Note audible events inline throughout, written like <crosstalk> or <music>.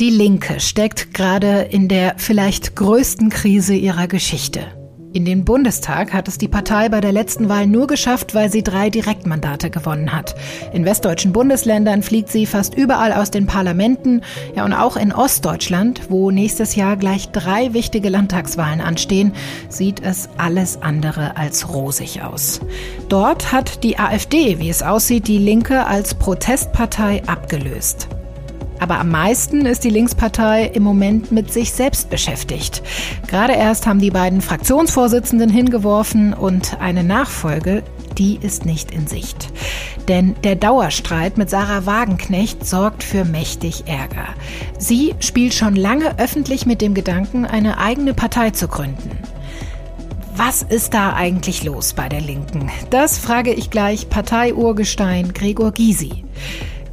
Die Linke steckt gerade in der vielleicht größten Krise ihrer Geschichte. In den Bundestag hat es die Partei bei der letzten Wahl nur geschafft, weil sie drei Direktmandate gewonnen hat. In westdeutschen Bundesländern fliegt sie fast überall aus den Parlamenten. Ja, und auch in Ostdeutschland, wo nächstes Jahr gleich drei wichtige Landtagswahlen anstehen, sieht es alles andere als rosig aus. Dort hat die AfD, wie es aussieht, die Linke als Protestpartei abgelöst. Aber am meisten ist die Linkspartei im Moment mit sich selbst beschäftigt. Gerade erst haben die beiden Fraktionsvorsitzenden hingeworfen und eine Nachfolge, die ist nicht in Sicht. Denn der Dauerstreit mit Sarah Wagenknecht sorgt für mächtig Ärger. Sie spielt schon lange öffentlich mit dem Gedanken, eine eigene Partei zu gründen. Was ist da eigentlich los bei der Linken? Das frage ich gleich Parteiurgestein Gregor Gysi.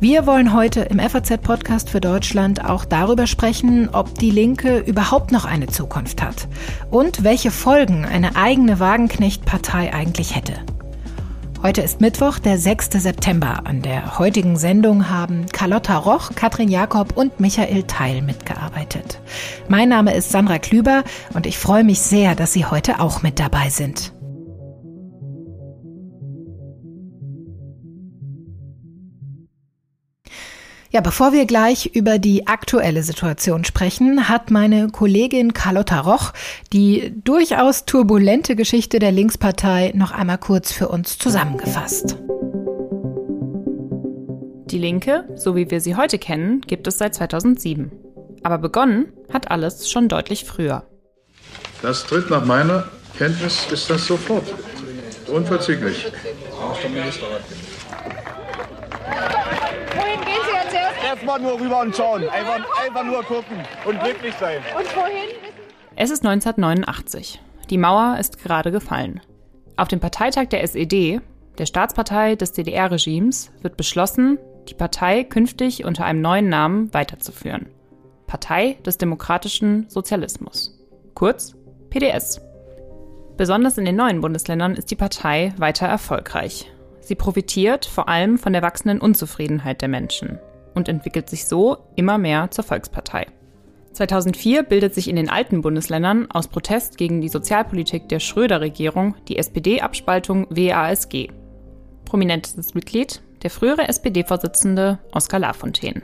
Wir wollen heute im FAZ-Podcast für Deutschland auch darüber sprechen, ob die Linke überhaupt noch eine Zukunft hat und welche Folgen eine eigene Wagenknecht-Partei eigentlich hätte. Heute ist Mittwoch, der 6. September. An der heutigen Sendung haben Carlotta Roch, Katrin Jakob und Michael Teil mitgearbeitet. Mein Name ist Sandra Klüber und ich freue mich sehr, dass Sie heute auch mit dabei sind. Ja, bevor wir gleich über die aktuelle Situation sprechen, hat meine Kollegin Carlotta Roch die durchaus turbulente Geschichte der Linkspartei noch einmal kurz für uns zusammengefasst. Die Linke, so wie wir sie heute kennen, gibt es seit 2007. Aber begonnen hat alles schon deutlich früher. Das tritt nach meiner Kenntnis ist das sofort. Unverzüglich. Erstmal nur rüber und schauen. Einfach, einfach nur gucken und glücklich sein. Und wohin? Es ist 1989. Die Mauer ist gerade gefallen. Auf dem Parteitag der SED, der Staatspartei des DDR-Regimes, wird beschlossen, die Partei künftig unter einem neuen Namen weiterzuführen. Partei des demokratischen Sozialismus. Kurz PDS. Besonders in den neuen Bundesländern ist die Partei weiter erfolgreich. Sie profitiert vor allem von der wachsenden Unzufriedenheit der Menschen und entwickelt sich so immer mehr zur Volkspartei. 2004 bildet sich in den alten Bundesländern aus Protest gegen die Sozialpolitik der Schröder-Regierung die SPD-Abspaltung WASG. Prominentestes Mitglied der frühere SPD-Vorsitzende Oskar Lafontaine.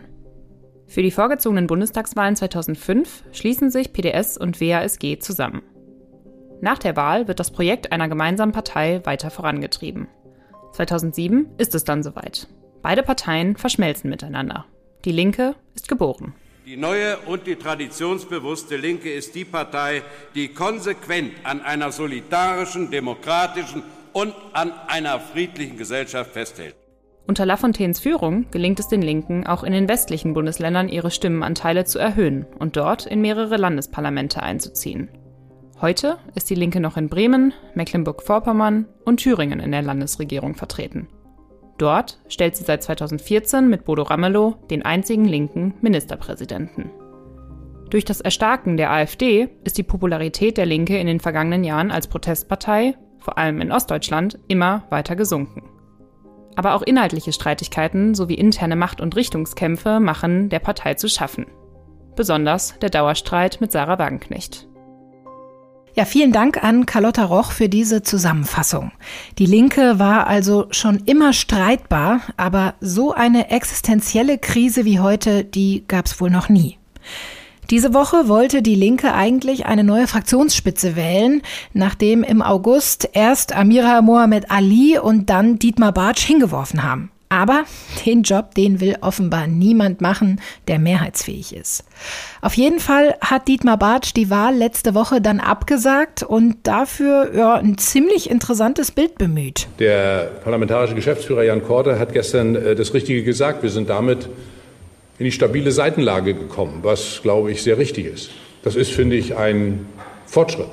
Für die vorgezogenen Bundestagswahlen 2005 schließen sich PDS und WASG zusammen. Nach der Wahl wird das Projekt einer gemeinsamen Partei weiter vorangetrieben. 2007 ist es dann soweit. Beide Parteien verschmelzen miteinander. Die Linke ist geboren. Die neue und die traditionsbewusste Linke ist die Partei, die konsequent an einer solidarischen, demokratischen und an einer friedlichen Gesellschaft festhält. Unter Lafontaines Führung gelingt es den Linken, auch in den westlichen Bundesländern ihre Stimmenanteile zu erhöhen und dort in mehrere Landesparlamente einzuziehen. Heute ist die Linke noch in Bremen, Mecklenburg-Vorpommern und Thüringen in der Landesregierung vertreten. Dort stellt sie seit 2014 mit Bodo Ramelow den einzigen linken Ministerpräsidenten. Durch das Erstarken der AfD ist die Popularität der Linke in den vergangenen Jahren als Protestpartei, vor allem in Ostdeutschland, immer weiter gesunken. Aber auch inhaltliche Streitigkeiten sowie interne Macht- und Richtungskämpfe machen der Partei zu schaffen. Besonders der Dauerstreit mit Sarah Wagenknecht. Ja, vielen Dank an Carlotta Roch für diese Zusammenfassung. Die Linke war also schon immer streitbar, aber so eine existenzielle Krise wie heute, die gab's wohl noch nie. Diese Woche wollte die Linke eigentlich eine neue Fraktionsspitze wählen, nachdem im August erst Amira Mohamed Ali und dann Dietmar Bartsch hingeworfen haben. Aber den Job, den will offenbar niemand machen, der mehrheitsfähig ist. Auf jeden Fall hat Dietmar Bartsch die Wahl letzte Woche dann abgesagt und dafür ja, ein ziemlich interessantes Bild bemüht. Der parlamentarische Geschäftsführer Jan Korte hat gestern äh, das Richtige gesagt. Wir sind damit in die stabile Seitenlage gekommen, was, glaube ich, sehr richtig ist. Das ist, finde ich, ein Fortschritt.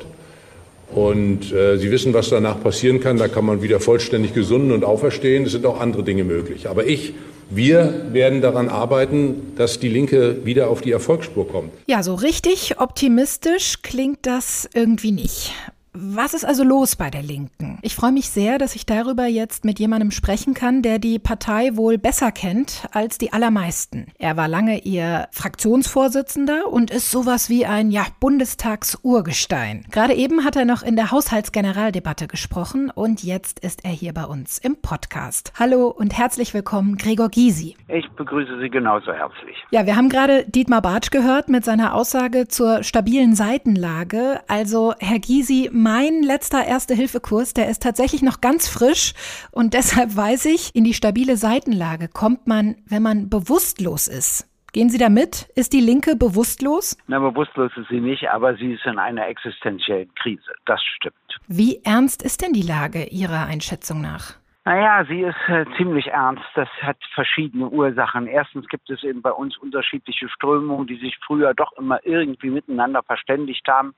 Und äh, Sie wissen, was danach passieren kann. Da kann man wieder vollständig gesunden und auferstehen. Es sind auch andere Dinge möglich. Aber ich, wir werden daran arbeiten, dass die Linke wieder auf die Erfolgsspur kommt. Ja, so richtig optimistisch klingt das irgendwie nicht. Was ist also los bei der Linken? Ich freue mich sehr, dass ich darüber jetzt mit jemandem sprechen kann, der die Partei wohl besser kennt als die allermeisten. Er war lange ihr Fraktionsvorsitzender und ist sowas wie ein ja, Bundestagsurgestein. Gerade eben hat er noch in der Haushaltsgeneraldebatte gesprochen und jetzt ist er hier bei uns im Podcast. Hallo und herzlich willkommen, Gregor Gysi. Ich begrüße Sie genauso herzlich. Ja, wir haben gerade Dietmar Bartsch gehört mit seiner Aussage zur stabilen Seitenlage. Also, Herr Gysi, mein letzter Erste-Hilfe-Kurs, der ist tatsächlich noch ganz frisch und deshalb weiß ich, in die stabile Seitenlage kommt man, wenn man bewusstlos ist. Gehen Sie da mit? Ist die Linke bewusstlos? Na, bewusstlos ist sie nicht, aber sie ist in einer existenziellen Krise. Das stimmt. Wie ernst ist denn die Lage Ihrer Einschätzung nach? Naja, sie ist äh, ziemlich ernst. Das hat verschiedene Ursachen. Erstens gibt es eben bei uns unterschiedliche Strömungen, die sich früher doch immer irgendwie miteinander verständigt haben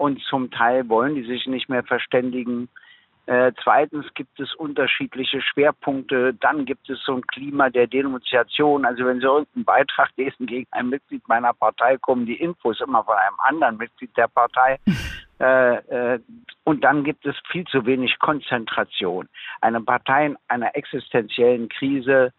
und zum Teil wollen die sich nicht mehr verständigen. Äh, zweitens gibt es unterschiedliche Schwerpunkte. Dann gibt es so ein Klima der Denunziation. Also wenn Sie irgendeinen Beitrag lesen gegen ein Mitglied meiner Partei, kommen die Infos immer von einem anderen Mitglied der Partei. äh, äh, und dann gibt es viel zu wenig Konzentration. Eine Partei in einer existenziellen Krise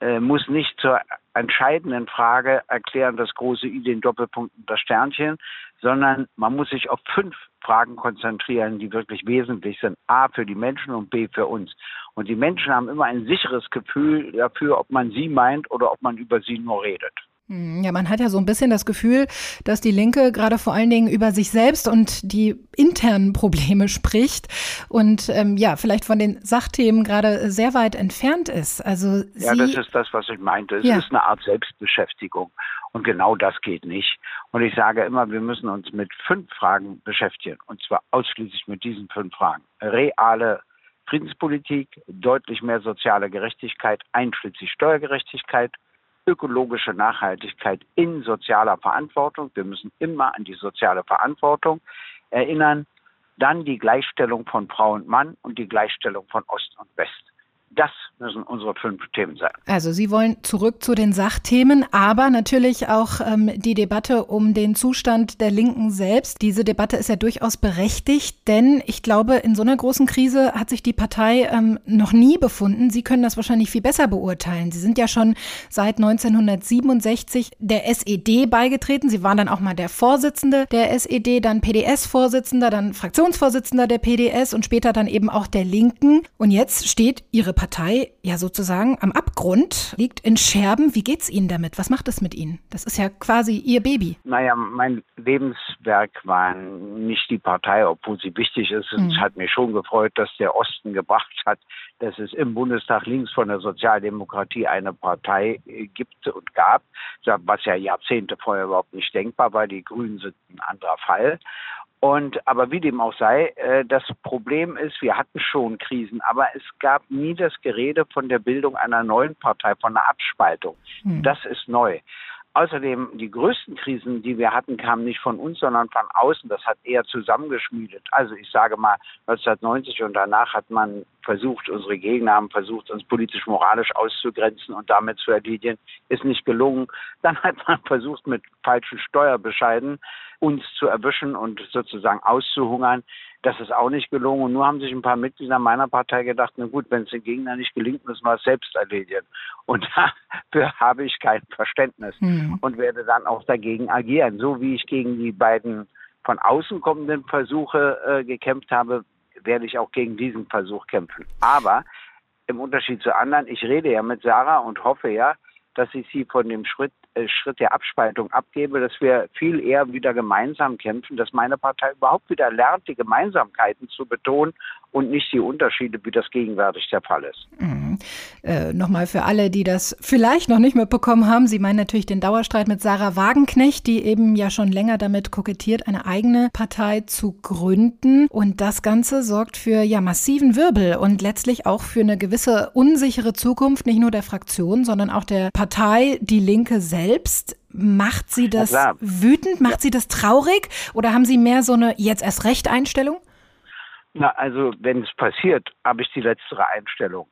äh, muss nicht zur entscheidenden Frage erklären, das große I, den Doppelpunkt und das Sternchen, sondern man muss sich auf fünf Fragen konzentrieren, die wirklich wesentlich sind. A für die Menschen und B für uns. Und die Menschen haben immer ein sicheres Gefühl dafür, ob man sie meint oder ob man über sie nur redet. Hm, ja, man hat ja so ein bisschen das Gefühl, dass die Linke gerade vor allen Dingen über sich selbst und die internen Probleme <laughs> spricht und ähm, ja, vielleicht von den Sachthemen gerade sehr weit entfernt ist. Also ja, das ist das, was ich meinte. Es ja. ist eine Art Selbstbeschäftigung und genau das geht nicht. Und ich sage immer, wir müssen uns mit fünf Fragen beschäftigen und zwar ausschließlich mit diesen fünf Fragen. Reale Friedenspolitik, deutlich mehr soziale Gerechtigkeit, einschließlich Steuergerechtigkeit, ökologische Nachhaltigkeit in sozialer Verantwortung. Wir müssen immer an die soziale Verantwortung erinnern. Dann die Gleichstellung von Frau und Mann und die Gleichstellung von Ost und West. Das müssen unsere fünf Themen sein. Also Sie wollen zurück zu den Sachthemen, aber natürlich auch ähm, die Debatte um den Zustand der Linken selbst. Diese Debatte ist ja durchaus berechtigt, denn ich glaube, in so einer großen Krise hat sich die Partei ähm, noch nie befunden. Sie können das wahrscheinlich viel besser beurteilen. Sie sind ja schon seit 1967 der SED beigetreten. Sie waren dann auch mal der Vorsitzende der SED, dann PDS-Vorsitzender, dann Fraktionsvorsitzender der PDS und später dann eben auch der Linken. Und jetzt steht Ihre Partei Partei ja sozusagen am Abgrund, liegt in Scherben. Wie geht's Ihnen damit? Was macht es mit Ihnen? Das ist ja quasi Ihr Baby. Naja, mein Lebenswerk war nicht die Partei, obwohl sie wichtig ist. Mhm. Es hat mich schon gefreut, dass der Osten gebracht hat, dass es im Bundestag links von der Sozialdemokratie eine Partei äh, gibt und gab, was ja Jahrzehnte vorher überhaupt nicht denkbar war. Die Grünen sind ein anderer Fall. Und aber wie dem auch sei, äh, das Problem ist, wir hatten schon Krisen, aber es gab nie das Gerede von der Bildung einer neuen Partei, von einer Abspaltung. Hm. Das ist neu. Außerdem, die größten Krisen, die wir hatten, kamen nicht von uns, sondern von außen. Das hat eher zusammengeschmiedet. Also ich sage mal, 1990 und danach hat man versucht, unsere Gegner haben versucht, uns politisch-moralisch auszugrenzen und damit zu erledigen. Ist nicht gelungen. Dann hat man <laughs> versucht, mit falschen Steuerbescheiden uns zu erwischen und sozusagen auszuhungern. Das ist auch nicht gelungen. Und nur haben sich ein paar Mitglieder meiner Partei gedacht, na gut, wenn es den Gegner nicht gelingt, müssen wir es selbst erledigen. Und <laughs> dafür habe ich kein Verständnis mhm. und werde dann auch dagegen agieren. So wie ich gegen die beiden von außen kommenden Versuche äh, gekämpft habe, werde ich auch gegen diesen Versuch kämpfen. Aber im Unterschied zu anderen, ich rede ja mit Sarah und hoffe ja, dass ich sie von dem Schritt Schritt der Abspaltung abgebe, dass wir viel eher wieder gemeinsam kämpfen, dass meine Partei überhaupt wieder lernt, die Gemeinsamkeiten zu betonen und nicht die Unterschiede, wie das gegenwärtig der Fall ist. Mhm. Äh, Nochmal für alle, die das vielleicht noch nicht mitbekommen haben, Sie meinen natürlich den Dauerstreit mit Sarah Wagenknecht, die eben ja schon länger damit kokettiert, eine eigene Partei zu gründen. Und das Ganze sorgt für ja massiven Wirbel und letztlich auch für eine gewisse unsichere Zukunft, nicht nur der Fraktion, sondern auch der Partei, die Linke selbst selbst? Macht Sie das wütend? Macht Sie das traurig? Oder haben Sie mehr so eine jetzt erst recht Einstellung? Na, also wenn es passiert, habe ich die letztere Einstellung.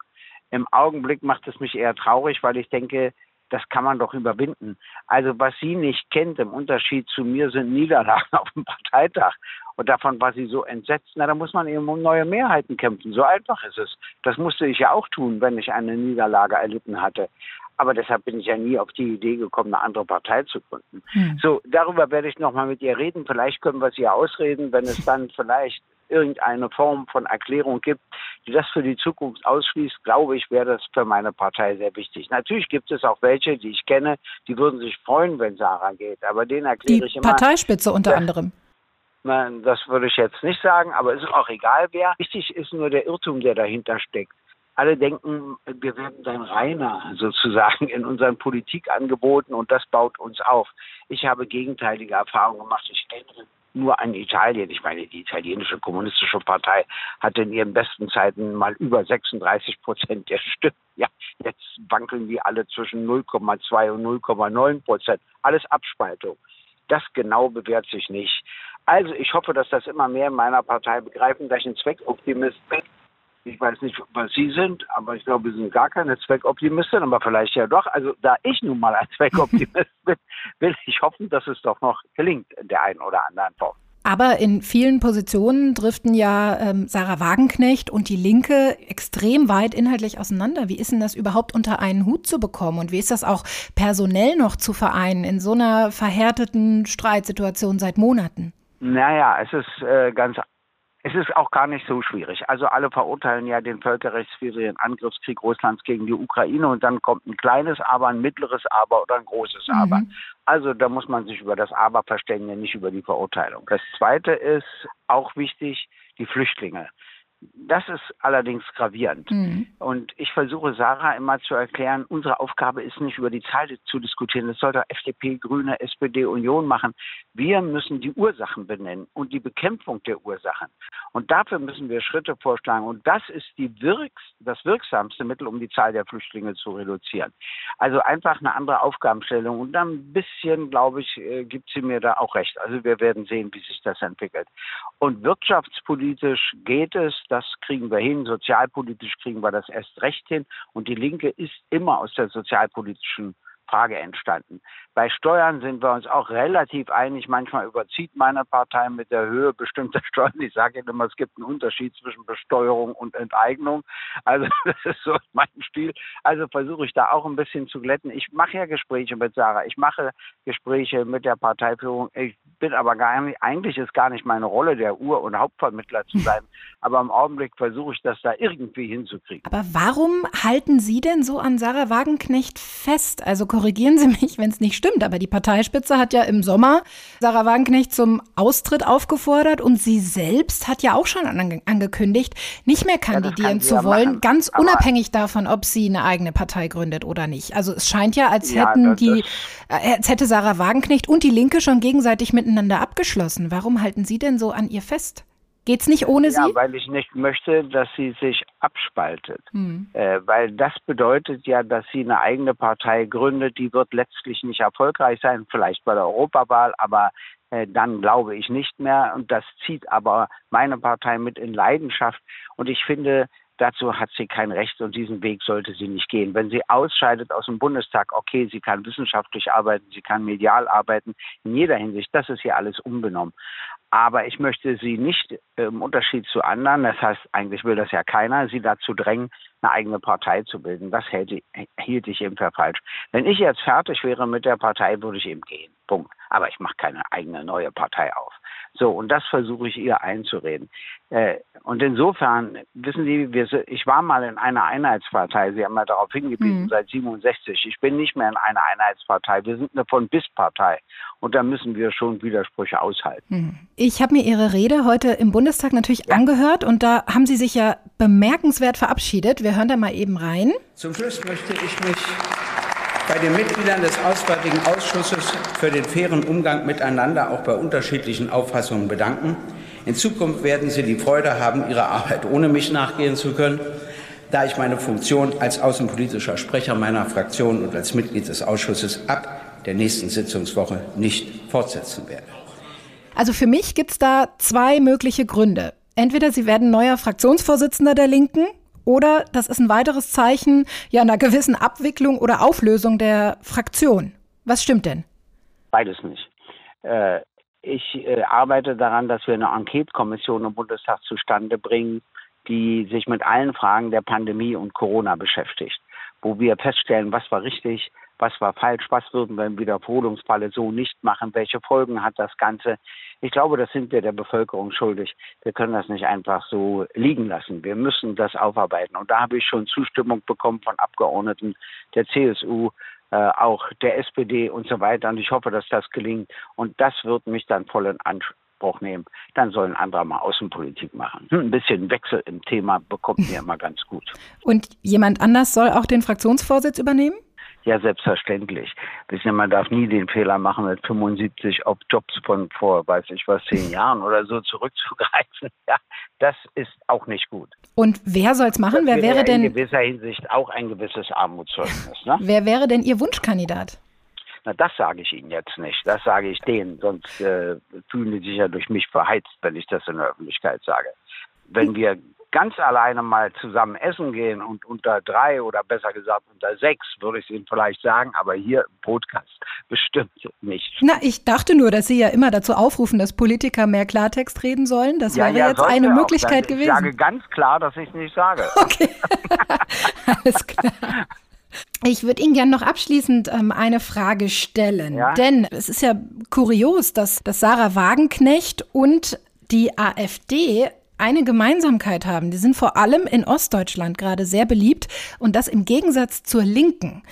Im Augenblick macht es mich eher traurig, weil ich denke, das kann man doch überwinden. Also was sie nicht kennt im Unterschied zu mir sind Niederlagen <laughs> auf dem Parteitag. Und davon war sie so entsetzt. Na, da muss man eben um neue Mehrheiten kämpfen. So einfach ist es. Das musste ich ja auch tun, wenn ich eine Niederlage erlitten hatte. Aber deshalb bin ich ja nie auf die Idee gekommen, eine andere Partei zu gründen. Hm. So, darüber werde ich nochmal mit ihr reden. Vielleicht können wir sie ja ausreden, wenn es dann vielleicht irgendeine Form von Erklärung gibt, die das für die Zukunft ausschließt, glaube ich, wäre das für meine Partei sehr wichtig. Natürlich gibt es auch welche, die ich kenne, die würden sich freuen, wenn Sarah geht, aber den erkläre ich immer. Die Parteispitze unter anderem. Das würde ich jetzt nicht sagen, aber es ist auch egal wer. Wichtig ist nur der Irrtum, der dahinter steckt. Alle denken, wir werden dann reiner <laughs> sozusagen in unseren Politikangeboten und das baut uns auf. Ich habe gegenteilige Erfahrungen gemacht. Ich kenne nur an Italien. Ich meine, die italienische kommunistische Partei hatte in ihren besten Zeiten mal über 36 Prozent der Stimmen. <laughs> Ja, jetzt wankeln die alle zwischen 0,2 und 0,9 Prozent. Alles Abspaltung. Das genau bewährt sich nicht. Also ich hoffe, dass das immer mehr in meiner Partei begreifen, dass ich ein Zweckoptimist bin. Ich weiß nicht, was Sie sind, aber ich glaube, Sie sind gar keine Zweckoptimistin, aber vielleicht ja doch. Also da ich nun mal ein Zweckoptimist <laughs> bin, will ich hoffen, dass es doch noch gelingt in der einen oder anderen Form. Aber in vielen Positionen driften ja ähm, Sarah Wagenknecht und die Linke extrem weit inhaltlich auseinander. Wie ist denn das überhaupt unter einen Hut zu bekommen? Und wie ist das auch personell noch zu vereinen in so einer verhärteten Streitsituation seit Monaten? Naja, es ist äh, ganz es ist auch gar nicht so schwierig. Also alle verurteilen ja den völkerrechtswidrigen Angriffskrieg Russlands gegen die Ukraine und dann kommt ein kleines Aber, ein mittleres Aber oder ein großes mhm. Aber. Also da muss man sich über das Aber verständigen, nicht über die Verurteilung. Das Zweite ist auch wichtig, die Flüchtlinge. Das ist allerdings gravierend. Mhm. Und ich versuche Sarah immer zu erklären, unsere Aufgabe ist nicht über die Zahl zu diskutieren. Das sollte FDP, Grüne, SPD, Union machen. Wir müssen die Ursachen benennen und die Bekämpfung der Ursachen. Und dafür müssen wir Schritte vorschlagen. Und das ist wirks das wirksamste Mittel, um die Zahl der Flüchtlinge zu reduzieren. Also einfach eine andere Aufgabenstellung. Und ein bisschen, glaube ich, äh, gibt sie mir da auch recht. Also wir werden sehen, wie sich das entwickelt. Und wirtschaftspolitisch geht es, das kriegen wir hin. Sozialpolitisch kriegen wir das erst recht hin. Und die Linke ist immer aus der sozialpolitischen Frage entstanden. Bei Steuern sind wir uns auch relativ einig. Manchmal überzieht meine Partei mit der Höhe bestimmter <laughs> Steuern. Ich sage immer, es gibt einen Unterschied zwischen Besteuerung und Enteignung. Also <laughs> das ist so mein Stil. Also versuche ich da auch ein bisschen zu glätten. Ich mache ja Gespräche mit Sarah. Ich mache Gespräche mit der Parteiführung. Ich bin aber gar nicht, eigentlich ist gar nicht meine Rolle, der Ur- und Hauptvermittler zu <laughs> sein. Aber im Augenblick versuche ich das da irgendwie hinzukriegen. Aber warum halten Sie denn so an Sarah Wagenknecht fest? Also korrigieren Sie mich, wenn es nicht stimmt, aber die Parteispitze hat ja im Sommer Sarah Wagenknecht zum Austritt aufgefordert und sie selbst hat ja auch schon ange angekündigt, nicht mehr kandidieren ja, zu wollen, machen. ganz aber unabhängig davon, ob sie eine eigene Partei gründet oder nicht. Also es scheint ja, als ja, hätten die, äh, als hätte Sarah Wagenknecht und die Linke schon gegenseitig miteinander abgeschlossen. Warum halten Sie denn so an ihr fest? Geht's nicht ohne ja, sie? Ja, weil ich nicht möchte, dass sie sich abspaltet. Hm. Äh, weil das bedeutet ja, dass sie eine eigene Partei gründet, die wird letztlich nicht erfolgreich sein, vielleicht bei der Europawahl, aber äh, dann glaube ich nicht mehr. Und das zieht aber meine Partei mit in Leidenschaft. Und ich finde, Dazu hat sie kein Recht und diesen Weg sollte sie nicht gehen. Wenn sie ausscheidet aus dem Bundestag, okay, sie kann wissenschaftlich arbeiten, sie kann medial arbeiten, in jeder Hinsicht, das ist hier alles unbenommen. Aber ich möchte sie nicht im Unterschied zu anderen, das heißt, eigentlich will das ja keiner, sie dazu drängen, eine eigene Partei zu bilden. Das hält, hielt ich eben für falsch. Wenn ich jetzt fertig wäre mit der Partei, würde ich eben gehen. Punkt. Aber ich mache keine eigene neue Partei auf. So, und das versuche ich ihr einzureden. Äh, und insofern, wissen Sie, wir, ich war mal in einer Einheitspartei, Sie haben ja darauf hingewiesen, mhm. seit 67. Ich bin nicht mehr in einer Einheitspartei. Wir sind eine Von-Bis-Partei. Und da müssen wir schon Widersprüche aushalten. Mhm. Ich habe mir Ihre Rede heute im Bundestag natürlich ja. angehört und da haben Sie sich ja bemerkenswert verabschiedet. Wir hören da mal eben rein. Zum Schluss möchte ich mich bei den Mitgliedern des Auswärtigen Ausschusses für den fairen Umgang miteinander auch bei unterschiedlichen Auffassungen bedanken. In Zukunft werden Sie die Freude haben, Ihrer Arbeit ohne mich nachgehen zu können, da ich meine Funktion als außenpolitischer Sprecher meiner Fraktion und als Mitglied des Ausschusses ab der nächsten Sitzungswoche nicht fortsetzen werde. Also für mich gibt es da zwei mögliche Gründe. Entweder Sie werden neuer Fraktionsvorsitzender der Linken oder das ist ein weiteres Zeichen ja einer gewissen Abwicklung oder Auflösung der Fraktion. Was stimmt denn? Beides nicht. Äh, Ich äh, arbeite daran, dass wir eine Enquete-Kommission im Bundestag zustande bringen, die sich mit allen Fragen der Pandemie und Corona beschäftigt, wo wir feststellen, was war richtig, was war falsch, was würden wir im Wiederholungsfalle so nicht machen, welche Folgen hat das Ganze. Ich glaube, das sind wir der Bevölkerung schuldig. Wir können das nicht einfach so liegen lassen. Wir müssen das aufarbeiten. Und da habe ich schon Zustimmung bekommen von Abgeordneten der CSU, äh, auch der SPD und so weiter. Und ich hoffe, dass das gelingt. Und das wird mich dann voll in Anspruch nehmen. Dann sollen andere mal Außenpolitik machen. Ein bisschen Wechsel im Thema bekommt mir immer ganz gut. Und jemand anders soll auch den Fraktionsvorsitz übernehmen? Ja, selbstverständlich. Wissen man darf nie den Fehler machen, mit 75 auf Jobs von vor, weiß ich was, zehn <laughs> Jahren oder so zurückzugreifen. <laughs> Ja, das ist auch nicht gut. Und wer soll es machen? Das wer wäre denn? In gewisser Hinsicht auch ein gewisses Armutszeugnis. Ne? <laughs> Wer wäre denn Ihr Wunschkandidat? Na, das sage ich Ihnen jetzt nicht. Das sage ich denen, sonst äh, fühlen die sich ja durch mich verheizt, wenn ich das in der Öffentlichkeit sage. Wenn wir ganz alleine mal zusammen essen gehen und unter drei oder besser gesagt unter sechs, würde ich es Ihnen vielleicht sagen, aber hier im Podcast <laughs> bestimmt nicht. Na, ich dachte nur, dass Sie ja immer dazu aufrufen, dass Politiker mehr Klartext reden sollen. Das ja, wäre ja, jetzt eine auch. Möglichkeit ich gewesen. Ich sage ganz klar, dass ich es nicht sage. <laughs> Okay, <laughs> alles klar. Ich würde Ihnen gerne noch abschließend ähm, eine Frage stellen. Ja? Denn es ist ja kurios, dass, dass Sarah Wagenknecht und die AfD eine Gemeinsamkeit haben. Die sind vor allem in Ostdeutschland gerade sehr beliebt und das im Gegensatz zur Linken.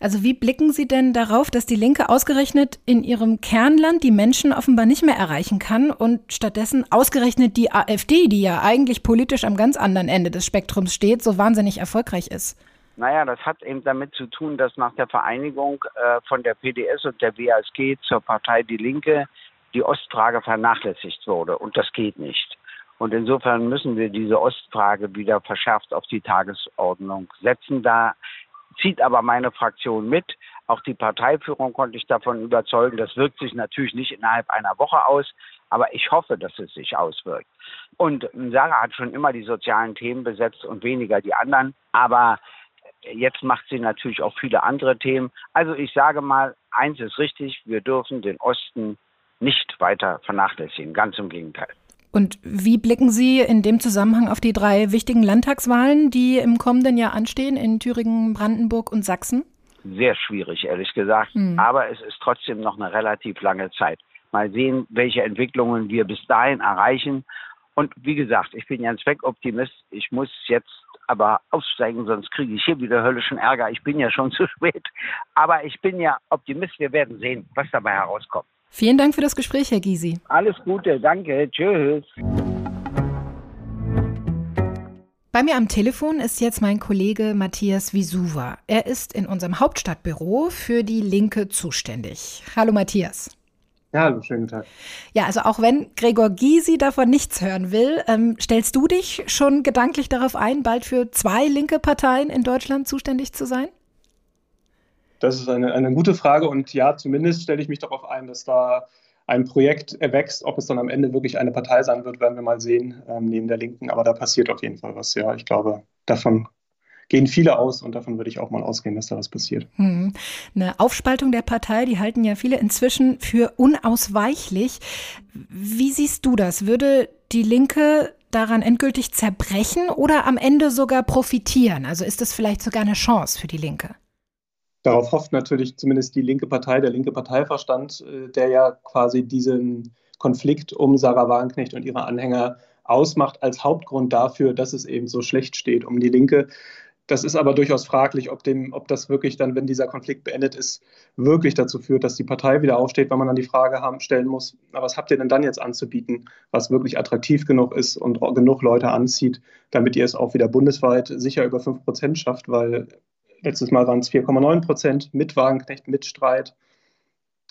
Also wie blicken Sie denn darauf, dass die Linke ausgerechnet in ihrem Kernland die Menschen offenbar nicht mehr erreichen kann und stattdessen ausgerechnet die AfD, die ja eigentlich politisch am ganz anderen Ende des Spektrums steht, so wahnsinnig erfolgreich ist? Naja, das hat eben damit zu tun, dass nach der Vereinigung äh, von der PDS und der WASG zur Partei Die Linke die Ostfrage vernachlässigt wurde. Und das geht nicht. Und insofern müssen wir diese Ostfrage wieder verschärft auf die Tagesordnung setzen. Da zieht aber meine Fraktion mit. Auch die Parteiführung konnte ich davon überzeugen. Das wirkt sich natürlich nicht innerhalb einer Woche aus, aber ich hoffe, dass es sich auswirkt. Und Sarah hat schon immer die sozialen Themen besetzt und weniger die anderen. Aber jetzt macht sie natürlich auch viele andere Themen. Also ich sage mal, eins ist richtig, wir dürfen den Osten nicht weiter vernachlässigen. Ganz im Gegenteil. Und wie blicken Sie in dem Zusammenhang auf die drei wichtigen Landtagswahlen, die im kommenden Jahr anstehen in Thüringen, Brandenburg und Sachsen? Sehr schwierig, ehrlich gesagt. Hm. Aber es ist trotzdem noch eine relativ lange Zeit. Mal sehen, welche Entwicklungen wir bis dahin erreichen. Und wie gesagt, ich bin ja ein Zweckoptimist. Ich muss jetzt aber aussteigen, sonst kriege ich hier wieder höllischen Ärger. Ich bin ja schon <laughs> zu spät. Aber ich bin ja Optimist. Wir werden sehen, was dabei herauskommt. Vielen Dank für das Gespräch, Herr Gysi. Alles Gute, danke. Tschüss. Bei mir am Telefon ist jetzt mein Kollege Matthias Wisuwa. Er ist in unserem Hauptstadtbüro für die Linke zuständig. Hallo Matthias. Ja, hallo, schönen Tag. Ja, also auch wenn Gregor Gysi davon nichts hören will, ähm, stellst du dich schon gedanklich darauf ein, bald für zwei linke Parteien in Deutschland zuständig zu sein? Das ist eine, eine gute Frage und ja, zumindest stelle ich mich darauf ein, dass da ein Projekt erwächst. Ob es dann am Ende wirklich eine Partei sein wird, werden wir mal sehen, ähm, neben der Linken. Aber da passiert auf jeden Fall was. Ja, ich glaube, davon gehen viele aus und davon würde ich auch mal ausgehen, dass da was passiert. Hm. Eine Aufspaltung der Partei, die halten ja viele inzwischen für unausweichlich. Wie siehst du das? Würde die Linke daran endgültig zerbrechen oder am Ende sogar profitieren? Also ist das vielleicht sogar eine Chance für die Linke? Darauf hofft natürlich zumindest die linke Partei, der linke Parteiverstand, äh, der ja quasi diesen Konflikt um Sarah Wagenknecht und ihre Anhänger ausmacht als Hauptgrund dafür, dass es eben so schlecht steht um die Linke. Das ist aber durchaus fraglich, ob, dem, ob das wirklich dann, wenn dieser Konflikt beendet ist, wirklich dazu führt, dass die Partei wieder aufsteht, weil man dann die Frage haben, stellen muss, was habt ihr denn dann jetzt anzubieten, was wirklich attraktiv genug ist und genug Leute anzieht, damit ihr es auch wieder bundesweit sicher über 5 Prozent schafft, weil Letztes Mal waren es 4,9 Prozent mit Wagenknecht, mit Streit.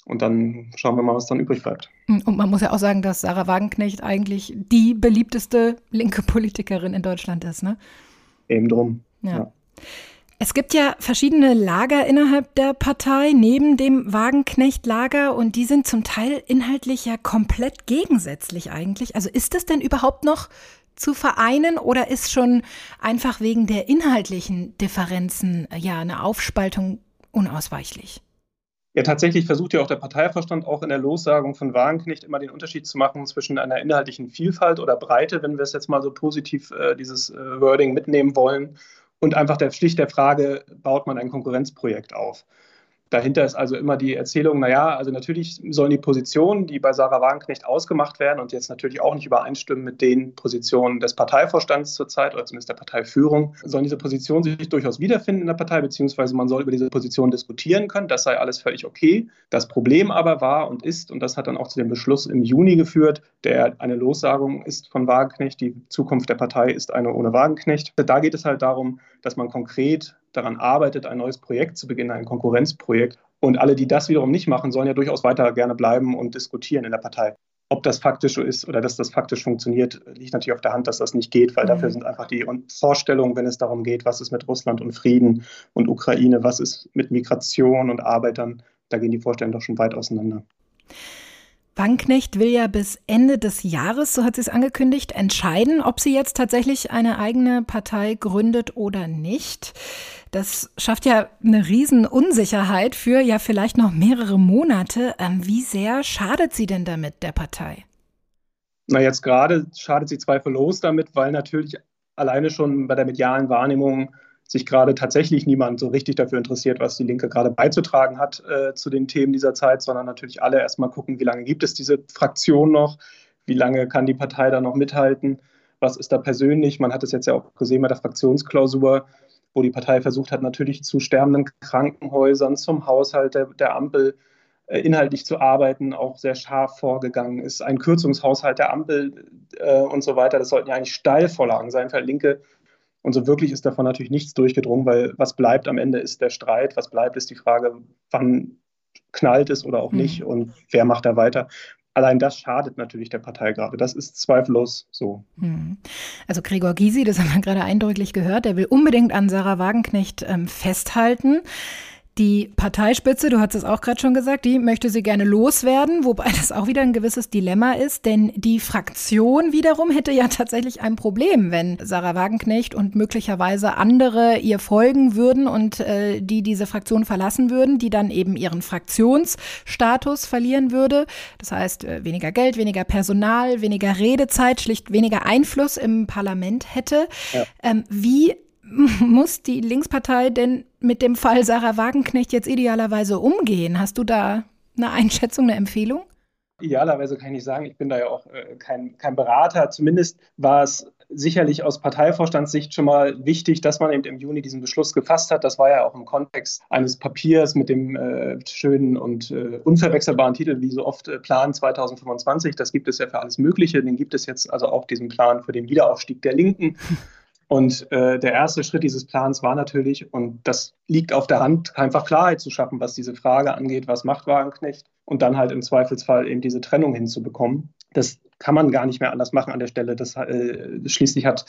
Und dann schauen wir mal, was dann übrig bleibt. Und man muss ja auch sagen, dass Sarah Wagenknecht eigentlich die beliebteste linke Politikerin in Deutschland ist, ne? Eben drum. Ja. ja. Es gibt ja verschiedene Lager innerhalb der Partei, neben dem Wagenknecht-Lager, und die sind zum Teil inhaltlich ja komplett gegensätzlich eigentlich. Also ist das denn überhaupt noch zu vereinen oder ist schon einfach wegen der inhaltlichen Differenzen ja eine Aufspaltung unausweichlich? Ja, tatsächlich versucht ja auch der Parteiverstand auch in der Lossagung von Wagenknecht immer den Unterschied zu machen zwischen einer inhaltlichen Vielfalt oder Breite, wenn wir es jetzt mal so positiv äh, dieses äh, Wording mitnehmen wollen, und einfach der schlicht der Frage, baut man ein Konkurrenzprojekt auf? Dahinter ist also immer die Erzählung, naja, also natürlich sollen die Positionen, die bei Sarah Wagenknecht ausgemacht werden und jetzt natürlich auch nicht übereinstimmen mit den Positionen des Parteivorstands zurzeit oder zumindest der Parteiführung, sollen diese Positionen sich durchaus wiederfinden in der Partei, beziehungsweise man soll über diese Positionen diskutieren können. Das sei alles völlig okay. Das Problem aber war und ist, und das hat dann auch zu dem Beschluss im Juni geführt, der eine Lossagung ist von Wagenknecht, die Zukunft der Partei ist eine ohne Wagenknecht. Da geht es halt darum, dass man konkret daran arbeitet, ein neues Projekt zu beginnen, ein Konkurrenzprojekt. Und alle, die das wiederum nicht machen, sollen ja durchaus weiter gerne bleiben und diskutieren in der Partei. Ob das faktisch so ist oder dass das faktisch funktioniert, liegt natürlich auf der Hand, dass das nicht geht, weil mhm. dafür sind einfach die Vorstellungen, wenn es darum geht, was ist mit Russland und Frieden und Ukraine, was ist mit Migration und Arbeitern, da gehen die Vorstellungen doch schon weit auseinander. Wagenknecht will ja bis Ende des Jahres, so hat sie es angekündigt, entscheiden, ob sie jetzt tatsächlich eine eigene Partei gründet oder nicht. Das schafft ja eine Riesenunsicherheit für ja vielleicht noch mehrere Monate. Ähm, wie sehr schadet sie denn damit der Partei? Na, jetzt gerade schadet sie zweifellos damit, weil natürlich alleine schon bei der medialen Wahrnehmung sich gerade tatsächlich niemand so richtig dafür interessiert, was die Linke gerade beizutragen hat äh, zu den Themen dieser Zeit, sondern natürlich alle erstmal gucken, wie lange gibt es diese Fraktion noch, wie lange kann die Partei da noch mithalten, was ist da persönlich. Man hat es jetzt ja auch gesehen bei der Fraktionsklausur, wo die Partei versucht hat, natürlich zu sterbenden Krankenhäusern, zum Haushalt der, der Ampel äh, inhaltlich zu arbeiten, auch sehr scharf vorgegangen ist. Ein Kürzungshaushalt der Ampel äh, und so weiter, das sollten ja eigentlich Steilvorlagen sein für Linke, und so wirklich ist davon natürlich nichts durchgedrungen, weil was bleibt am Ende ist der Streit, was bleibt ist die Frage, wann knallt es oder auch mhm. nicht und wer macht da weiter. Allein das schadet natürlich der Partei gerade. Das ist zweifellos so. Mhm. Also Gregor Gysi, das haben wir gerade eindrücklich gehört, der will unbedingt an Sarah Wagenknecht ähm, festhalten. Die Parteispitze, du hast es auch gerade schon gesagt, die möchte sie gerne loswerden, wobei das auch wieder ein gewisses Dilemma ist, denn die Fraktion wiederum hätte ja tatsächlich ein Problem, wenn Sarah Wagenknecht und möglicherweise andere ihr folgen würden und äh, die diese Fraktion verlassen würden, die dann eben ihren Fraktionsstatus verlieren würde. Das heißt, äh, weniger Geld, weniger Personal, weniger Redezeit, schlicht weniger Einfluss im Parlament hätte. Ja. Ähm, wie muss die Linkspartei denn mit dem Fall Sarah Wagenknecht jetzt idealerweise umgehen? Hast du da eine Einschätzung, eine Empfehlung? Idealerweise kann ich nicht sagen, ich bin da ja auch äh, kein, kein Berater. Zumindest war es sicherlich aus Parteivorstandssicht schon mal wichtig, dass man eben im Juni diesen Beschluss gefasst hat. Das war ja auch im Kontext eines Papiers mit dem äh, schönen und äh, unverwechselbaren Titel, wie so oft äh, Plan 2025. Das gibt es ja für alles Mögliche. Den gibt es jetzt also auch diesen Plan für den Wiederaufstieg der Linken. Und äh, der erste Schritt dieses Plans war natürlich, und das liegt auf der Hand, einfach Klarheit zu schaffen, was diese Frage angeht, was macht Wagenknecht, und dann halt im Zweifelsfall eben diese Trennung hinzubekommen. Das kann man gar nicht mehr anders machen an der Stelle. Das, äh, schließlich hat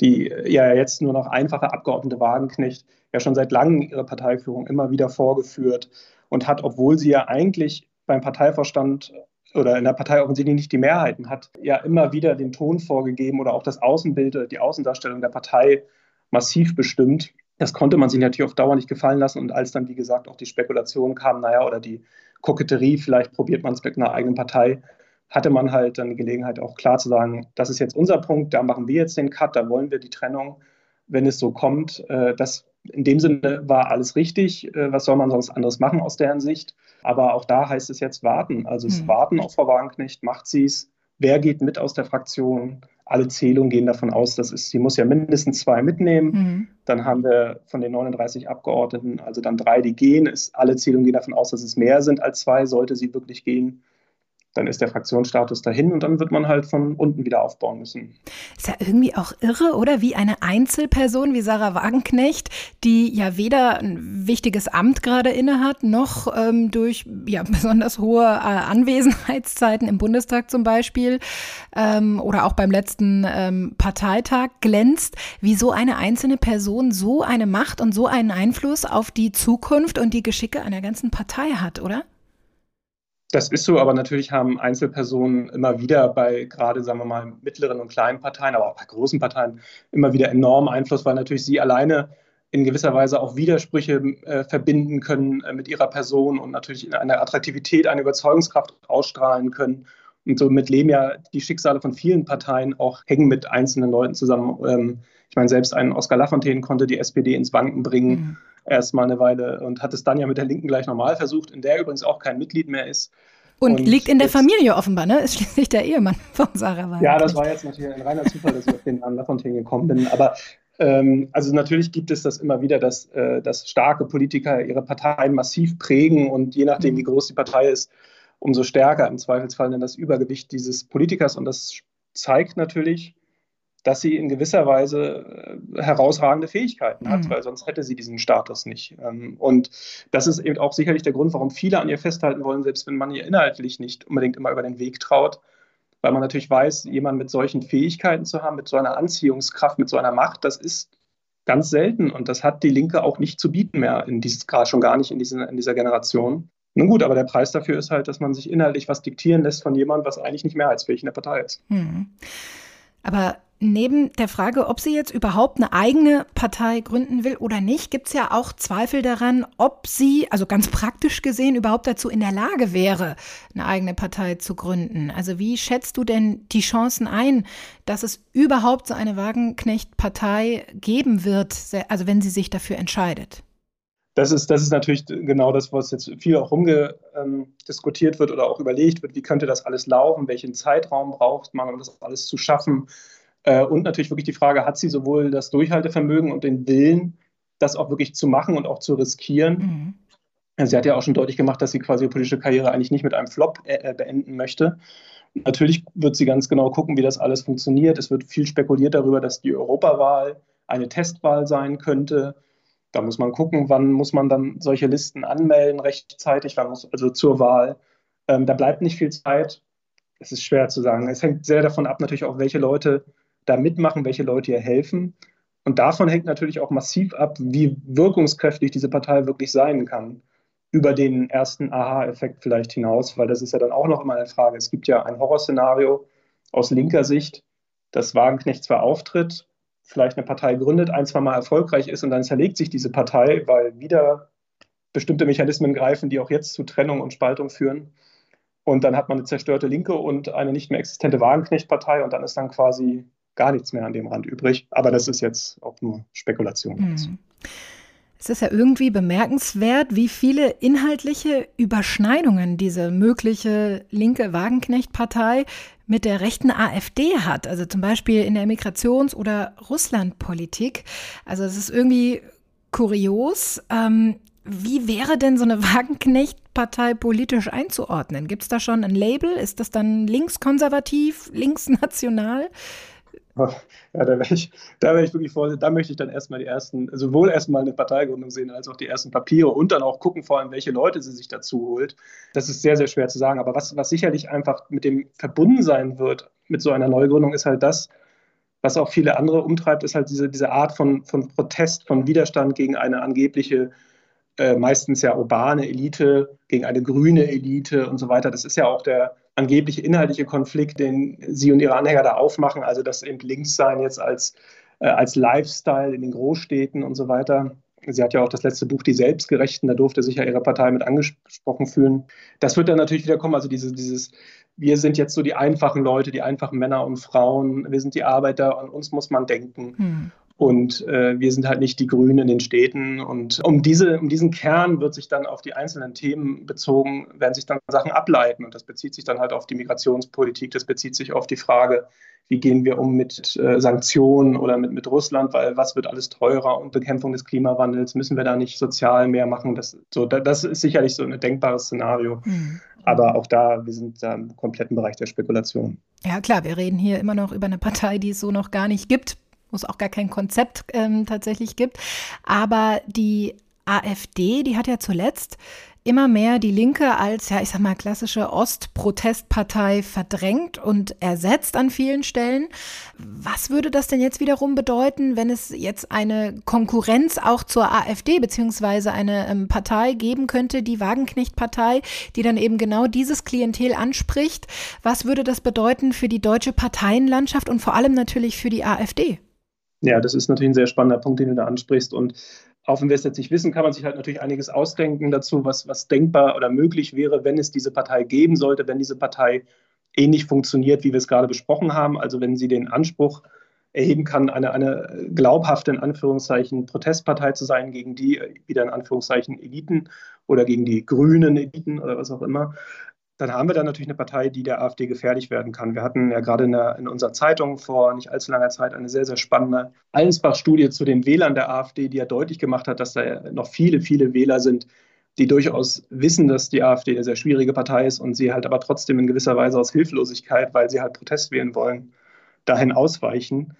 die ja jetzt nur noch einfache Abgeordnete Wagenknecht ja schon seit langem ihre Parteiführung immer wieder vorgeführt und hat, obwohl sie ja eigentlich beim Parteivorstand oder in der Partei offensichtlich nicht die Mehrheiten hat, ja immer wieder den Ton vorgegeben oder auch das Außenbild oder die Außendarstellung der Partei massiv bestimmt. Das konnte man sich natürlich auf Dauer nicht gefallen lassen. Und als dann, wie gesagt, auch die Spekulation kam, naja, oder die Koketterie, vielleicht probiert man es mit einer eigenen Partei, hatte man halt dann die Gelegenheit, auch klar zu sagen, das ist jetzt unser Punkt, da machen wir jetzt den Cut, da wollen wir die Trennung, wenn es so kommt. Äh, das in dem Sinne war alles richtig. Äh, was soll man sonst anderes machen aus deren Sicht? Aber auch da heißt es jetzt warten. Also es mhm. warten auf Frau Wagenknecht, macht sie es. Wer geht mit aus der Fraktion? Alle Zählungen gehen davon aus, dass es, sie muss ja mindestens zwei mitnehmen. Mhm. Dann haben wir von den 39 Abgeordneten, also dann drei, die gehen. Es, alle Zählungen gehen davon aus, dass es mehr sind als zwei, sollte sie wirklich gehen dann ist der Fraktionsstatus dahin und dann wird man halt von unten wieder aufbauen müssen. Ist ja irgendwie auch irre, oder? Wie eine Einzelperson wie Sarah Wagenknecht, die ja weder ein wichtiges Amt gerade innehat, noch ähm, durch ja, <laughs> besonders hohe äh, Anwesenheitszeiten im Bundestag zum Beispiel ähm, oder auch beim letzten ähm, Parteitag glänzt, wie so eine einzelne Person so eine Macht und so einen Einfluss auf die Zukunft und die Geschicke einer ganzen Partei hat, oder? Das ist so, aber natürlich haben Einzelpersonen immer wieder bei gerade, sagen wir mal, mittleren und kleinen Parteien, aber auch bei großen Parteien immer wieder enormen Einfluss, weil natürlich sie alleine in gewisser Weise auch Widersprüche äh, verbinden können äh, mit ihrer Person und natürlich eine Attraktivität, eine Überzeugungskraft ausstrahlen können. Und somit leben ja die Schicksale von vielen Parteien auch hängen mit einzelnen Leuten zusammen. Ähm, ich meine, selbst ein Oskar Lafontaine konnte die SPD ins Wanken bringen, mhm. erst mal eine Weile und hat es dann ja mit der Linken gleich normal versucht, in der übrigens auch kein Mitglied mehr ist. Und, und liegt in der Familie offenbar, ne? Ist schließlich der Ehemann <laughs> von Sarah Wagenknecht. Ja, das war jetzt natürlich ein reiner Zufall, dass ich auf den Namen Lafontaine gekommen bin. Aber ähm, also natürlich gibt es das immer wieder, dass, äh, dass starke Politiker ihre Parteien massiv prägen und je nachdem, wie groß die Partei ist, umso stärker im Zweifelsfall dann das Übergewicht dieses Politikers. Und das zeigt natürlich, dass sie in gewisser Weise äh, herausragende Fähigkeiten hat, mhm. weil sonst hätte sie diesen Status nicht. Ähm, und das ist eben auch sicherlich der Grund, warum viele an ihr festhalten wollen, selbst wenn man ihr inhaltlich nicht unbedingt immer über den Weg traut, weil man natürlich weiß, jemanden mit solchen Fähigkeiten zu haben, mit so einer Anziehungskraft, mit so einer Macht, das ist ganz selten und das hat die Linke auch nicht zu bieten mehr, in dieses, gerade schon gar nicht in, diesen, in dieser Generation. Nun gut, aber der Preis dafür ist halt, dass man sich inhaltlich was diktieren lässt von jemandem, was eigentlich nicht mehrheitsfähig in der Partei ist. Hm. Aber neben der Frage, ob sie jetzt überhaupt eine eigene Partei gründen will oder nicht, gibt es ja auch Zweifel daran, ob sie, also ganz praktisch gesehen, überhaupt dazu in der Lage wäre, eine eigene Partei zu gründen. Also wie schätzt du denn die Chancen ein, dass es überhaupt so eine Wagenknecht-Partei geben wird, also wenn sie sich dafür entscheidet? Das ist, das ist natürlich genau das, was jetzt viel auch rumgediskutiert ähm, wird oder auch überlegt wird, wie könnte das alles laufen, welchen Zeitraum braucht man, um das alles zu schaffen äh, und natürlich wirklich die Frage, hat sie sowohl das Durchhaltevermögen und den Willen, das auch wirklich zu machen und auch zu riskieren? Mhm. Sie hat ja auch schon deutlich gemacht, dass sie quasi ihre politische Karriere eigentlich nicht mit einem Flop äh, äh, beenden möchte. Natürlich wird sie ganz genau gucken, wie das alles funktioniert. Es wird viel spekuliert darüber, dass die Europawahl eine Testwahl sein könnte. Da muss man gucken, wann muss man dann solche Listen anmelden rechtzeitig, wann muss also zur Wahl. Ähm, da bleibt nicht viel Zeit. Es ist schwer zu sagen. Es hängt sehr davon ab, natürlich auch, welche Leute da mitmachen, welche Leute ihr helfen. Und davon hängt natürlich auch massiv ab, wie wirkungskräftig diese Partei wirklich sein kann. Über den ersten Aha-Effekt vielleicht hinaus, weil das ist ja dann auch noch immer eine Frage. Es gibt ja ein Horrorszenario aus linker Sicht, dass Wagenknecht zwar auftritt, vielleicht eine Partei gründet, ein, zwei Mal erfolgreich ist und dann zerlegt sich diese Partei, weil wieder bestimmte Mechanismen greifen, die auch jetzt zu Trennung und Spaltung führen. Und dann hat man eine zerstörte Linke und eine nicht mehr existente Wagenknecht-Partei und dann ist dann quasi gar nichts mehr an dem Rand übrig. Aber das ist jetzt auch nur Spekulation. Mhm. Es ist ja irgendwie bemerkenswert, wie viele inhaltliche Überschneidungen diese mögliche linke Wagenknecht-Partei mit der rechten AfD hat. Also zum Beispiel in der Migrations- oder Russlandpolitik. Also es ist irgendwie kurios. Ähm, wie wäre denn so eine Wagenknecht-Partei politisch einzuordnen? Gibt es da schon ein Label? Ist das dann linkskonservativ, linksnational? Ja, da wäre ich, wär ich wirklich vor, da möchte ich dann erstmal die ersten, sowohl erstmal eine Parteigründung sehen, als auch die ersten Papiere und dann auch gucken, vor allem, welche Leute sie sich dazu holt. Das ist sehr, sehr schwer zu sagen. Aber was, was sicherlich einfach mit dem verbunden sein wird, mit so einer Neugründung, ist halt das, was auch viele andere umtreibt, ist halt diese, diese Art von, von Protest, von Widerstand gegen eine angebliche äh, meistens ja urbane Elite gegen eine grüne Elite und so weiter. Das ist ja auch der angebliche inhaltliche Konflikt, den sie und ihre Anhänger da aufmachen, also das eben Linkssein jetzt als, äh, als Lifestyle in den Großstädten und so weiter. Sie hat ja auch das letzte Buch Die Selbstgerechten, da durfte sich ja ihre Partei mit angesprochen fühlen. Das wird dann natürlich wieder kommen, also diese, dieses, wir sind jetzt so die einfachen Leute, die einfachen Männer und Frauen, wir sind die Arbeiter, an uns muss man denken. Hm. Und äh, wir sind halt nicht die Grünen in den Städten. Und um, diese, um diesen Kern wird sich dann auf die einzelnen Themen bezogen, werden sich dann Sachen ableiten. Und das bezieht sich dann halt auf die Migrationspolitik, das bezieht sich auf die Frage, wie gehen wir um mit äh, Sanktionen oder mit, mit Russland, weil was wird alles teurer und Bekämpfung des Klimawandels, müssen wir da nicht sozial mehr machen? Das, so, das ist sicherlich so ein denkbares Szenario. Mhm. Aber auch da, wir sind da im kompletten Bereich der Spekulation. Ja, klar, wir reden hier immer noch über eine Partei, die es so noch gar nicht gibt wo es auch gar kein Konzept ähm, tatsächlich gibt. Aber die AfD, die hat ja zuletzt immer mehr die Linke als, ja, ich sag mal, klassische Ostprotestpartei verdrängt und ersetzt an vielen Stellen. Was würde das denn jetzt wiederum bedeuten, wenn es jetzt eine Konkurrenz auch zur AfD beziehungsweise eine ähm, Partei geben könnte, die Wagenknecht-Partei, die dann eben genau dieses Klientel anspricht? Was würde das bedeuten für die deutsche Parteienlandschaft und vor allem natürlich für die AfD? Ja, das ist natürlich ein sehr spannender Punkt, den du da ansprichst. Und auch wenn wir es jetzt nicht wissen, kann man sich halt natürlich einiges ausdenken dazu, was, was denkbar oder möglich wäre, wenn es diese Partei geben sollte, wenn diese Partei ähnlich funktioniert, wie wir es gerade besprochen haben. Also wenn sie den Anspruch erheben kann, eine, eine glaubhafte, in Anführungszeichen, Protestpartei zu sein gegen die, wieder in Anführungszeichen, Eliten oder gegen die grünen Eliten oder was auch immer, dann haben wir dann natürlich eine Partei, die der AfD gefährlich werden kann. Wir hatten ja gerade in, der, in unserer Zeitung vor nicht allzu langer Zeit eine sehr, sehr spannende Allensbach-Studie zu den Wählern der AfD, die ja deutlich gemacht hat, dass da noch viele, viele Wähler sind, die durchaus wissen, dass die AfD eine sehr schwierige Partei ist und sie halt aber trotzdem in gewisser Weise aus Hilflosigkeit, weil sie halt Protest wählen wollen, dahin ausweichen.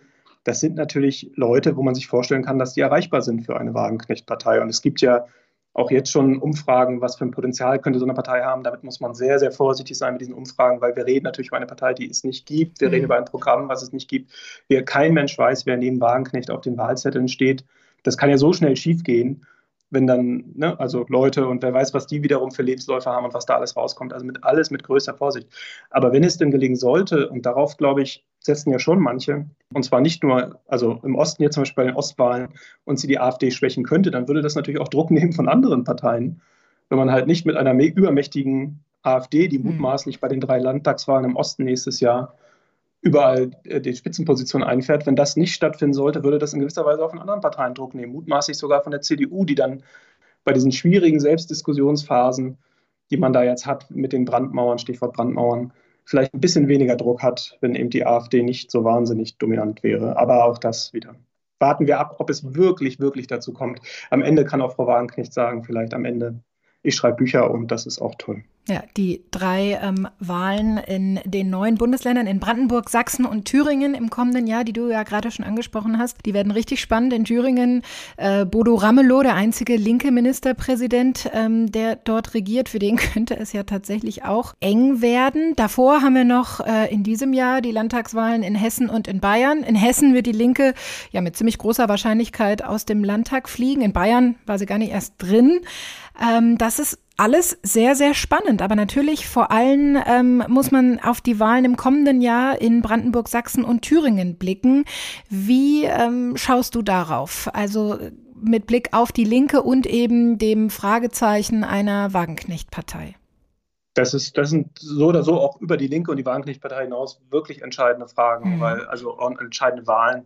Das sind natürlich Leute, wo man sich vorstellen kann, dass die erreichbar sind für eine Wagenknecht-Partei. Und es gibt ja auch jetzt schon Umfragen, was für ein Potenzial könnte so eine Partei haben. Damit muss man sehr, sehr vorsichtig sein mit diesen Umfragen, weil wir reden natürlich über eine Partei, die es nicht gibt. Wir mhm. reden über ein Programm, was es nicht gibt. Wir, kein Mensch weiß, wer neben Wagenknecht auf den Wahlzetteln steht. Das kann ja so schnell schiefgehen wenn dann, ne, also Leute und wer weiß, was die wiederum für Lebensläufe haben und was da alles rauskommt. Also mit alles mit größter Vorsicht. Aber wenn es denn gelingen sollte, und darauf, glaube ich, setzen ja schon manche, und zwar nicht nur, also im Osten jetzt zum Beispiel bei den Ostwahlen, und sie die AfD schwächen könnte, dann würde das natürlich auch Druck <laughs> nehmen von anderen Parteien, wenn man halt nicht mit einer übermächtigen AfD, die hm. mutmaßlich bei den drei Landtagswahlen im Osten nächstes Jahr überall äh, die Spitzenposition einfährt. Wenn das nicht stattfinden sollte, würde das in gewisser Weise auch von anderen Parteien Druck nehmen, mutmaßlich sogar von der CDU, die dann bei diesen schwierigen Selbstdiskussionsphasen, die man da jetzt hat mit den Brandmauern, Stichwort Brandmauern, vielleicht ein bisschen weniger Druck hat, wenn eben die AfD nicht so wahnsinnig dominant wäre. Aber auch das wieder. Warten wir ab, ob es wirklich, wirklich dazu kommt. Am Ende kann auch Frau Wagenknecht sagen, vielleicht am Ende, ich schreibe Bücher und das ist auch toll. Ja, die drei ähm, Wahlen in den neuen Bundesländern in Brandenburg, Sachsen und Thüringen im kommenden Jahr, die du ja gerade schon angesprochen hast, die werden richtig spannend. In Thüringen äh, Bodo Ramelow, der einzige linke Ministerpräsident, ähm, der dort regiert, für den <laughs> könnte es ja tatsächlich auch eng werden. Davor haben wir noch äh, in diesem Jahr die Landtagswahlen in Hessen und in Bayern. In Hessen wird die Linke ja mit ziemlich großer Wahrscheinlichkeit aus dem Landtag fliegen. In Bayern war sie gar nicht erst drin. Ähm, das ist alles sehr, sehr spannend. Aber natürlich vor allem ähm, muss man auf die Wahlen im kommenden Jahr in Brandenburg, Sachsen und Thüringen blicken. Wie ähm, schaust du darauf? Also mit Blick auf die Linke und eben dem Fragezeichen einer Wagenknecht-Partei. Das, ist, das sind so oder so auch über die Linke und die Wagenknecht-Partei hinaus wirklich entscheidende Fragen, mhm. weil, also entscheidende Wahlen,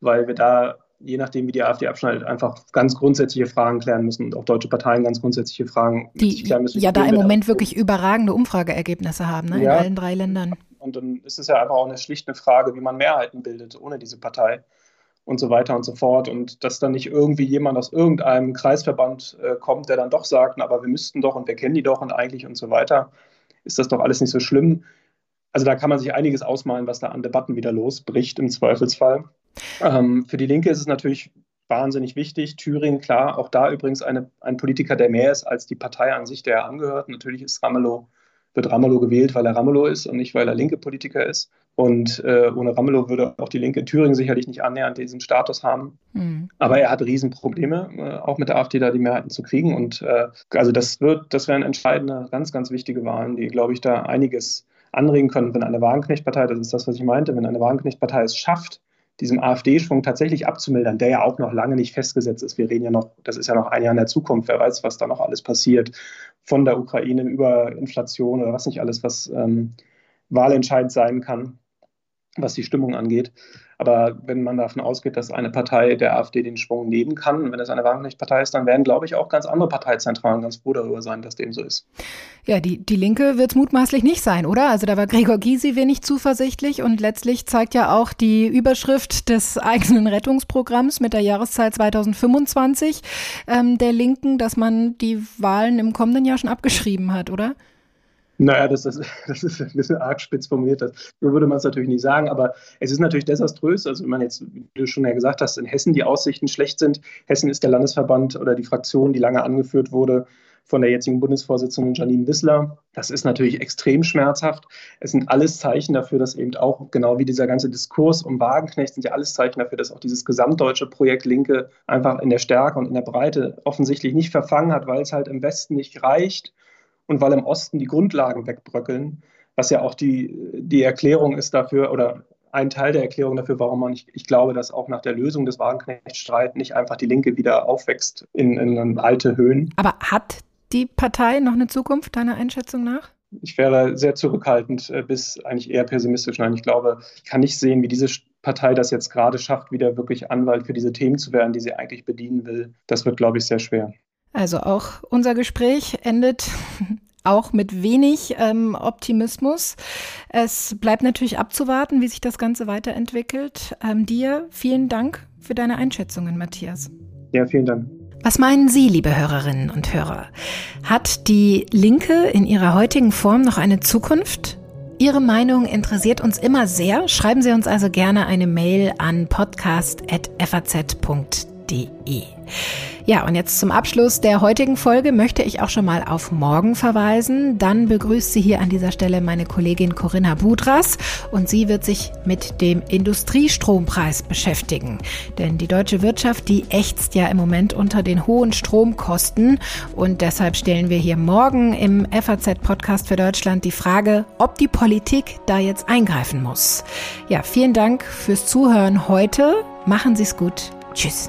weil wir da je nachdem, wie die AfD abschneidet, einfach ganz grundsätzliche Fragen klären müssen und auch deutsche Parteien ganz grundsätzliche Fragen die klären müssen. Ja, da im Moment wirklich überragende Umfrageergebnisse haben, ne, ja. in allen drei Ländern. Und dann ist es ja einfach auch eine schlichte Frage, wie man Mehrheiten bildet ohne diese Partei und so weiter und so fort. Und dass dann nicht irgendwie jemand aus irgendeinem Kreisverband äh, kommt, der dann doch sagt, aber wir müssten doch und wir kennen die doch und eigentlich und so weiter, ist das doch alles nicht so schlimm. Also da kann man sich einiges ausmalen, was da an Debatten wieder losbricht im Zweifelsfall. Ähm, für die Linke ist es natürlich wahnsinnig wichtig. Thüringen, klar, auch da übrigens eine, ein Politiker, der mehr ist als die Partei an sich, der er angehört. Natürlich ist Ramelow, wird Ramelow gewählt, weil er Ramelow ist und nicht, weil er linke Politiker ist. Und äh, ohne Ramelow würde auch die Linke in Thüringen sicherlich nicht annähernd diesen Status haben. Mhm. Aber er hat Riesenprobleme, äh, auch mit der AfD da die Mehrheiten zu kriegen. Und äh, also das wird, das wären entscheidende, ganz, ganz wichtige Wahlen, die, glaube ich, da einiges anregen können, wenn eine Wagenknechtpartei, das ist das, was ich meinte, wenn eine Wagenknechtpartei es schafft, diesem AfD-Schwung tatsächlich abzumildern, der ja auch noch lange nicht festgesetzt ist. Wir reden ja noch, das ist ja noch ein Jahr in der Zukunft, wer weiß, was da noch alles passiert, von der Ukraine über Inflation oder was nicht alles, was ähm, wahlentscheidend sein kann, was die Stimmung angeht. Aber wenn man davon ausgeht, dass eine Partei der AfD den Schwung nehmen kann, wenn es eine Wagenknecht-Partei ist, dann werden, glaube ich, auch ganz andere Parteizentralen ganz froh darüber sein, dass dem so ist. Ja, die, die Linke wird es mutmaßlich nicht sein, oder? Also da war Gregor Gysi wenig zuversichtlich und letztlich zeigt ja auch die Überschrift des eigenen Rettungsprogramms mit der Jahreszahl 2025 ähm, der Linken, dass man die Wahlen im kommenden Jahr schon abgeschrieben hat, oder? Naja, das, das, <laughs> das ist ein bisschen arg spitz formuliert. Das, so würde man es natürlich nicht sagen, aber es ist natürlich desaströs. Also, wenn man jetzt, wie du schon ja gesagt hast, in Hessen die Aussichten schlecht sind. Hessen ist der Landesverband oder die Fraktion, die lange angeführt wurde von der jetzigen Bundesvorsitzenden Janine Wissler. Das ist natürlich extrem schmerzhaft. Es sind alles Zeichen dafür, dass eben auch, genau wie dieser ganze Diskurs um Wagenknecht, sind ja alles Zeichen dafür, dass auch dieses gesamtdeutsche Projekt Linke einfach in der Stärke und in der Breite offensichtlich nicht verfangen hat, weil es halt im Westen nicht reicht und weil im Osten die Grundlagen wegbröckeln, was ja auch die, die Erklärung ist dafür oder ein Teil der Erklärung dafür, warum man, ich, ich glaube, dass auch nach der Lösung des Wagenknechtstreits nicht einfach die Linke wieder aufwächst in, in alte Höhen. Aber hat die Partei noch eine Zukunft, deiner Einschätzung nach? Ich wäre sehr zurückhaltend äh, bis eigentlich eher pessimistisch. Nein, ich glaube, ich kann nicht sehen, wie diese Partei das jetzt gerade schafft, wieder wirklich Anwalt für diese Themen zu werden, die sie eigentlich bedienen will. Das wird, glaube ich, sehr schwer. Also auch unser Gespräch endet <laughs> auch mit wenig ähm, Optimismus. Es bleibt natürlich abzuwarten, wie sich das Ganze weiterentwickelt. Ähm, dir vielen Dank für deine Einschätzungen, Matthias. Ja, vielen Dank. Was meinen Sie, liebe Hörerinnen und Hörer? Hat die Linke in ihrer heutigen Form noch eine Zukunft? Ihre Meinung interessiert uns immer sehr. Schreiben Sie uns also gerne eine Mail an podcast.faz.de. Ja, und jetzt zum Abschluss der heutigen Folge möchte ich auch schon mal auf morgen verweisen. Dann begrüßt sie hier an dieser Stelle meine Kollegin Corinna Budras und sie wird sich mit dem Industriestrompreis beschäftigen. Denn die deutsche Wirtschaft, die ächzt ja im Moment unter den hohen Stromkosten und deshalb stellen wir hier morgen im FAZ-Podcast für Deutschland die Frage, ob die Politik da jetzt eingreifen muss. Ja, vielen Dank fürs Zuhören heute. Machen Sie es gut. Tschüss.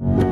you